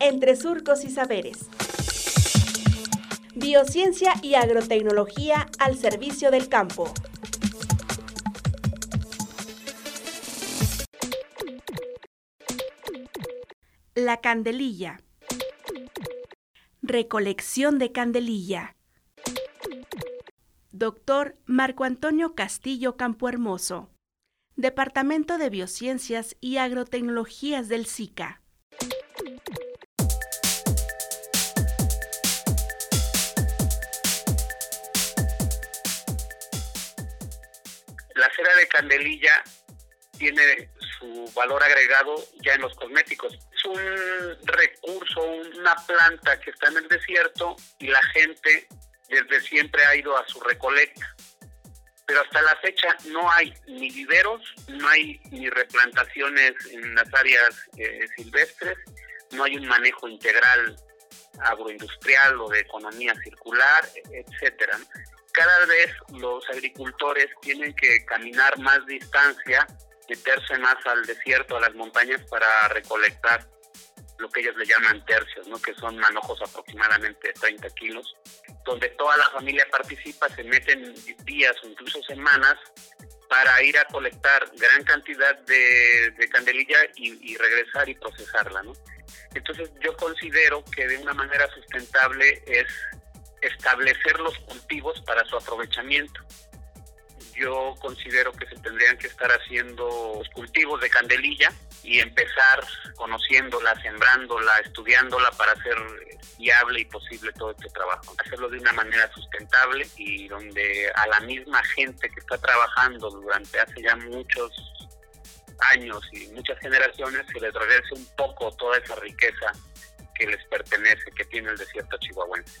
entre surcos y saberes. Biociencia y agrotecnología al servicio del campo. La candelilla. Recolección de candelilla. Doctor Marco Antonio Castillo Campohermoso. Departamento de Biociencias y Agrotecnologías del SICA. La cera de candelilla tiene su valor agregado ya en los cosméticos. Es un recurso, una planta que está en el desierto y la gente desde siempre ha ido a su recolecta. Pero hasta la fecha no hay ni viveros, no hay ni replantaciones en las áreas eh, silvestres, no hay un manejo integral agroindustrial o de economía circular, etcétera. Cada vez los agricultores tienen que caminar más distancia meterse más al desierto, a las montañas para recolectar lo que ellos le llaman tercios, ¿no? que son manojos aproximadamente 30 kilos, donde toda la familia participa, se meten días o incluso semanas para ir a colectar gran cantidad de, candelilla y, y, regresar y procesarla. ¿no? Entonces yo considero que de una manera sustentable es establecer los cultivos para su aprovechamiento yo considero que se tendrían que estar haciendo cultivos de candelilla y empezar conociéndola, sembrándola, estudiándola para hacer viable y posible todo este trabajo. Hacerlo de una manera sustentable y donde a la misma gente que está trabajando durante hace ya muchos años y muchas generaciones se les regrese un poco toda esa riqueza que les pertenece, que tiene el desierto chihuahuense.